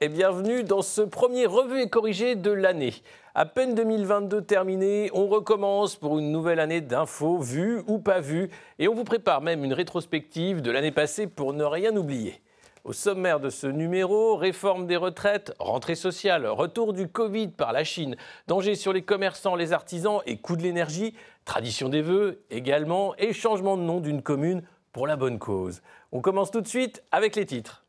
Et bienvenue dans ce premier revue et corrigé de l'année. À peine 2022 terminé, on recommence pour une nouvelle année d'infos vues ou pas vues et on vous prépare même une rétrospective de l'année passée pour ne rien oublier. Au sommaire de ce numéro, réforme des retraites, rentrée sociale, retour du Covid par la Chine, danger sur les commerçants, les artisans et coût de l'énergie, tradition des vœux également et changement de nom d'une commune pour la bonne cause. On commence tout de suite avec les titres.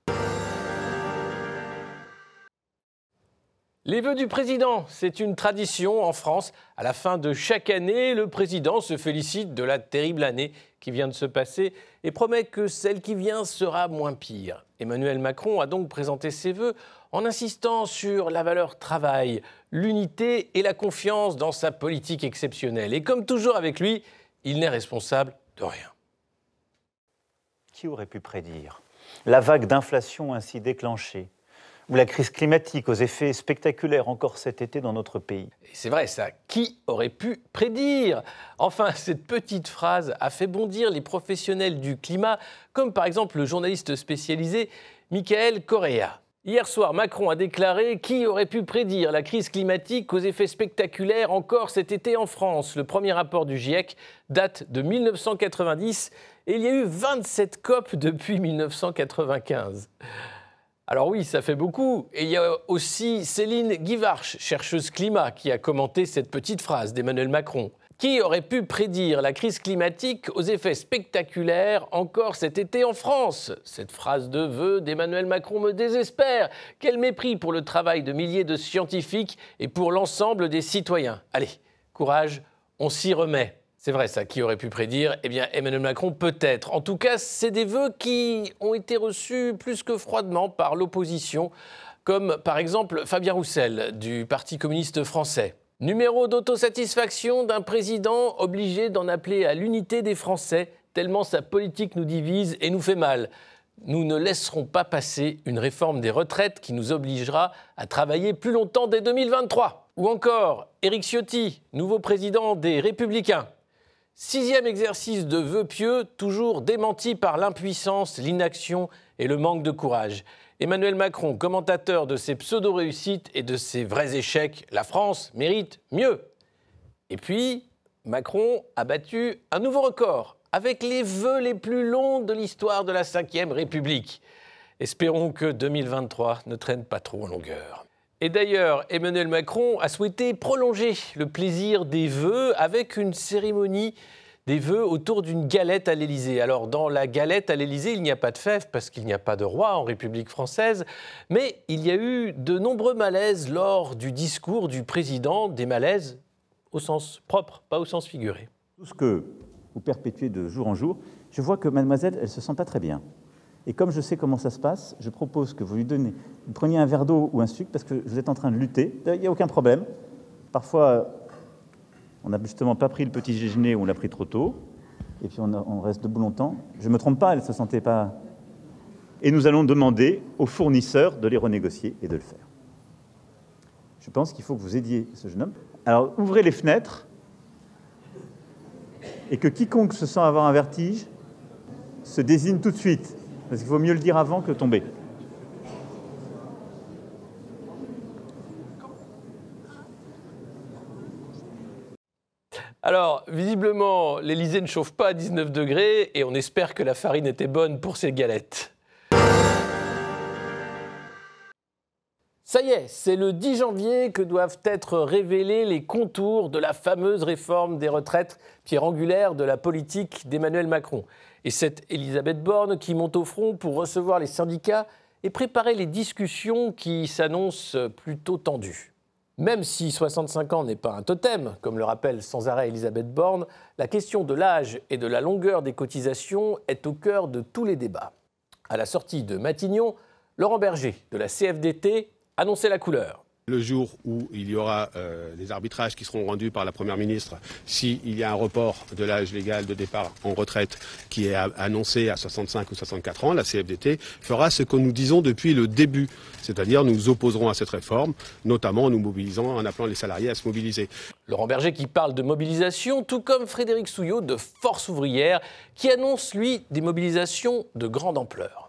Les vœux du président, c'est une tradition en France. À la fin de chaque année, le président se félicite de la terrible année qui vient de se passer et promet que celle qui vient sera moins pire. Emmanuel Macron a donc présenté ses vœux en insistant sur la valeur travail, l'unité et la confiance dans sa politique exceptionnelle. Et comme toujours avec lui, il n'est responsable de rien. Qui aurait pu prédire la vague d'inflation ainsi déclenchée ou la crise climatique aux effets spectaculaires encore cet été dans notre pays. C'est vrai ça, qui aurait pu prédire? Enfin, cette petite phrase a fait bondir les professionnels du climat, comme par exemple le journaliste spécialisé Michael Correa. Hier soir, Macron a déclaré Qui aurait pu prédire la crise climatique aux effets spectaculaires encore cet été en France? Le premier rapport du GIEC date de 1990 et il y a eu 27 COP depuis 1995. Alors oui, ça fait beaucoup. Et il y a aussi Céline Guivarch, chercheuse climat, qui a commenté cette petite phrase d'Emmanuel Macron. Qui aurait pu prédire la crise climatique aux effets spectaculaires encore cet été en France? Cette phrase de vœu d'Emmanuel Macron me désespère. Quel mépris pour le travail de milliers de scientifiques et pour l'ensemble des citoyens. Allez, courage, on s'y remet. C'est vrai ça, qui aurait pu prédire Eh bien, Emmanuel Macron peut-être. En tout cas, c'est des vœux qui ont été reçus plus que froidement par l'opposition, comme par exemple Fabien Roussel du Parti communiste français. Numéro d'autosatisfaction d'un président obligé d'en appeler à l'unité des Français, tellement sa politique nous divise et nous fait mal. Nous ne laisserons pas passer une réforme des retraites qui nous obligera à travailler plus longtemps dès 2023. Ou encore Éric Ciotti, nouveau président des Républicains. Sixième exercice de vœux pieux, toujours démenti par l'impuissance, l'inaction et le manque de courage. Emmanuel Macron, commentateur de ses pseudo-réussites et de ses vrais échecs, la France mérite mieux. Et puis, Macron a battu un nouveau record avec les vœux les plus longs de l'histoire de la Ve République. Espérons que 2023 ne traîne pas trop en longueur. Et d'ailleurs, Emmanuel Macron a souhaité prolonger le plaisir des vœux avec une cérémonie des vœux autour d'une galette à l'Élysée. Alors, dans la galette à l'Élysée, il n'y a pas de fèves parce qu'il n'y a pas de roi en République française, mais il y a eu de nombreux malaises lors du discours du président, des malaises au sens propre, pas au sens figuré. Tout ce que vous perpétuez de jour en jour, je vois que mademoiselle, elle se sent pas très bien. Et comme je sais comment ça se passe, je propose que vous lui donnez, vous preniez un verre d'eau ou un sucre parce que vous êtes en train de lutter. Il n'y a aucun problème. Parfois, on n'a justement pas pris le petit déjeuner ou on l'a pris trop tôt. Et puis on, reste debout longtemps. Je ne me trompe pas, elle ne se sentait pas. Et nous allons demander aux fournisseurs de les renégocier et de le faire. Je pense qu'il faut que vous aidiez ce jeune homme. Alors ouvrez les fenêtres et que quiconque se sent avoir un vertige se désigne tout de suite. Parce qu'il vaut mieux le dire avant que tomber. Alors, visiblement, l'Elysée ne chauffe pas à 19 degrés et on espère que la farine était bonne pour ces galettes. Ça y est, c'est le 10 janvier que doivent être révélés les contours de la fameuse réforme des retraites, pierre angulaire de la politique d'Emmanuel Macron et cette Elisabeth Borne qui monte au front pour recevoir les syndicats et préparer les discussions qui s'annoncent plutôt tendues. Même si 65 ans n'est pas un totem, comme le rappelle sans arrêt Elisabeth Borne, la question de l'âge et de la longueur des cotisations est au cœur de tous les débats. À la sortie de Matignon, Laurent Berger de la CFDT annonçait la couleur. Le jour où il y aura euh, des arbitrages qui seront rendus par la Première ministre, s'il y a un report de l'âge légal de départ en retraite qui est annoncé à 65 ou 64 ans, la CFDT fera ce que nous disons depuis le début, c'est-à-dire nous opposerons à cette réforme, notamment en nous mobilisant, en appelant les salariés à se mobiliser. Laurent Berger qui parle de mobilisation, tout comme Frédéric Souillot de Force ouvrière, qui annonce, lui, des mobilisations de grande ampleur.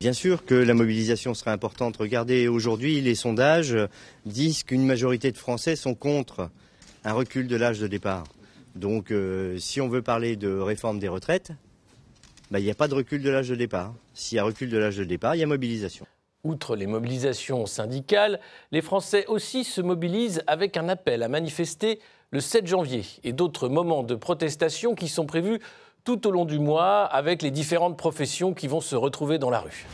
Bien sûr que la mobilisation sera importante. Regardez, aujourd'hui, les sondages disent qu'une majorité de Français sont contre un recul de l'âge de départ. Donc, euh, si on veut parler de réforme des retraites, bah, il n'y a pas de recul de l'âge de départ. S'il y a recul de l'âge de départ, il y a mobilisation. Outre les mobilisations syndicales, les Français aussi se mobilisent avec un appel à manifester le 7 janvier et d'autres moments de protestation qui sont prévus tout au long du mois avec les différentes professions qui vont se retrouver dans la rue.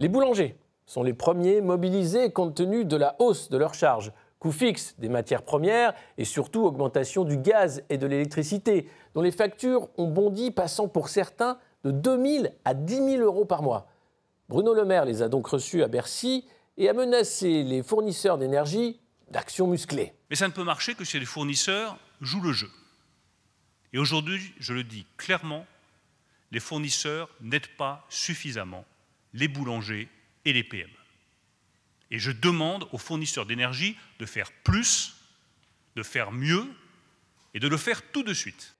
Les boulangers sont les premiers mobilisés compte tenu de la hausse de leurs charges, coût fixe des matières premières et surtout augmentation du gaz et de l'électricité, dont les factures ont bondi passant pour certains de 2 000 à 10 000 euros par mois. Bruno Le Maire les a donc reçus à Bercy et a menacé les fournisseurs d'énergie d'actions musclées. Mais ça ne peut marcher que si les fournisseurs jouent le jeu. Et aujourd'hui, je le dis clairement, les fournisseurs n'aident pas suffisamment les boulangers et les PME. Et je demande aux fournisseurs d'énergie de faire plus, de faire mieux et de le faire tout de suite.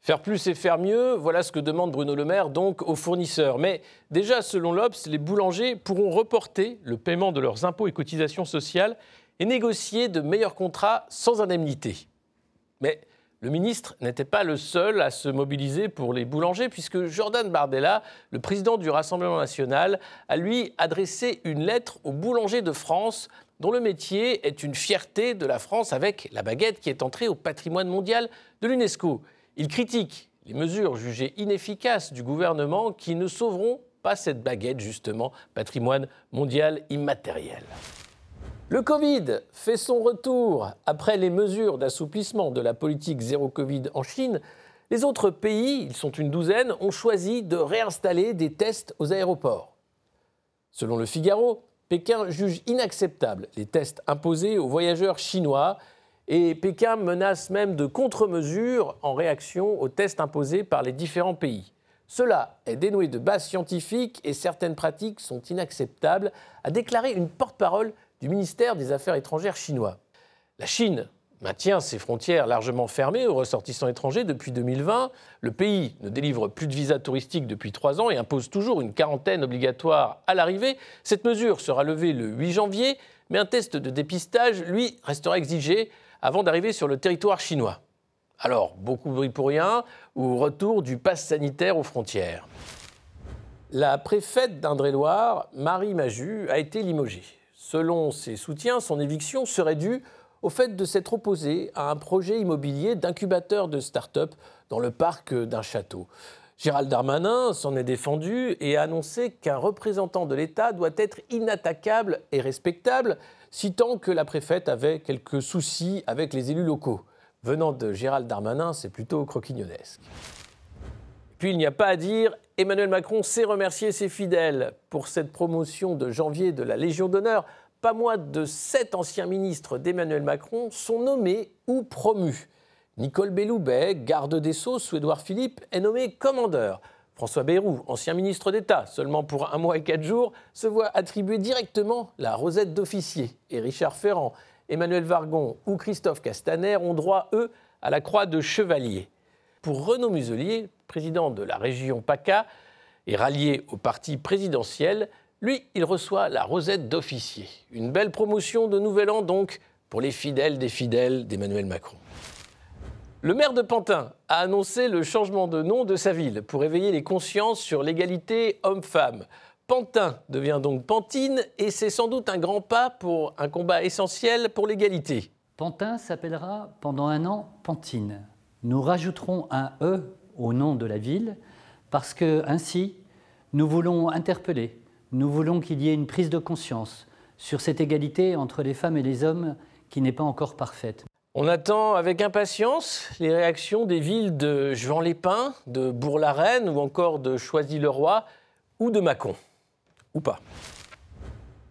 Faire plus et faire mieux, voilà ce que demande Bruno Le Maire donc aux fournisseurs. Mais déjà, selon l'Obs, les boulangers pourront reporter le paiement de leurs impôts et cotisations sociales et négocier de meilleurs contrats sans indemnité. Mais le ministre n'était pas le seul à se mobiliser pour les boulangers, puisque Jordan Bardella, le président du Rassemblement national, a lui adressé une lettre aux boulangers de France, dont le métier est une fierté de la France avec la baguette qui est entrée au patrimoine mondial de l'UNESCO. Il critique les mesures jugées inefficaces du gouvernement qui ne sauveront pas cette baguette, justement, patrimoine mondial immatériel. Le Covid fait son retour. Après les mesures d'assouplissement de la politique zéro Covid en Chine, les autres pays, ils sont une douzaine, ont choisi de réinstaller des tests aux aéroports. Selon le Figaro, Pékin juge inacceptables les tests imposés aux voyageurs chinois et Pékin menace même de contre-mesures en réaction aux tests imposés par les différents pays. Cela est dénoué de base scientifique et certaines pratiques sont inacceptables, a déclaré une porte-parole du ministère des Affaires étrangères chinois. La Chine maintient ses frontières largement fermées aux ressortissants étrangers depuis 2020. Le pays ne délivre plus de visas touristiques depuis trois ans et impose toujours une quarantaine obligatoire à l'arrivée. Cette mesure sera levée le 8 janvier, mais un test de dépistage, lui, restera exigé avant d'arriver sur le territoire chinois. Alors, beaucoup bruit pour rien, ou retour du pass sanitaire aux frontières? La préfète d'Indre-et-Loire, Marie Maju, a été limogée. Selon ses soutiens, son éviction serait due au fait de s'être opposée à un projet immobilier d'incubateur de start-up dans le parc d'un château. Gérald Darmanin s'en est défendu et a annoncé qu'un représentant de l'État doit être inattaquable et respectable, citant que la préfète avait quelques soucis avec les élus locaux. Venant de Gérald Darmanin, c'est plutôt croquignonesque. Puis il n'y a pas à dire, Emmanuel Macron sait remercier ses fidèles pour cette promotion de janvier de la Légion d'honneur. Pas moins de sept anciens ministres d'Emmanuel Macron sont nommés ou promus. Nicole Belloubet, garde des Sceaux sous Édouard Philippe, est nommé commandeur. François Bayrou, ancien ministre d'État, seulement pour un mois et quatre jours, se voit attribuer directement la rosette d'officier. Et Richard Ferrand, Emmanuel Vargon ou Christophe Castaner ont droit, eux, à la croix de chevalier. Pour Renaud Muselier, président de la région PACA et rallié au parti présidentiel, lui, il reçoit la rosette d'officier. Une belle promotion de Nouvel An donc pour les fidèles des fidèles d'Emmanuel Macron. Le maire de Pantin a annoncé le changement de nom de sa ville pour éveiller les consciences sur l'égalité homme-femme. Pantin devient donc Pantine et c'est sans doute un grand pas pour un combat essentiel pour l'égalité. Pantin s'appellera pendant un an Pantine. Nous rajouterons un E au nom de la ville parce que ainsi nous voulons interpeller, nous voulons qu'il y ait une prise de conscience sur cette égalité entre les femmes et les hommes qui n'est pas encore parfaite. On attend avec impatience les réactions des villes de Juan-les-Pins, de Bourg-la-Reine ou encore de Choisy-le-Roi ou de Mâcon. Ou pas.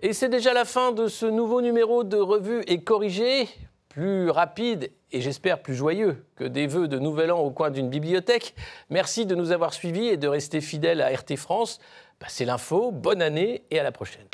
Et c'est déjà la fin de ce nouveau numéro de Revue et Corrigé, plus rapide et j'espère plus joyeux que des vœux de Nouvel An au coin d'une bibliothèque. Merci de nous avoir suivis et de rester fidèles à RT France. Passez l'info, bonne année et à la prochaine.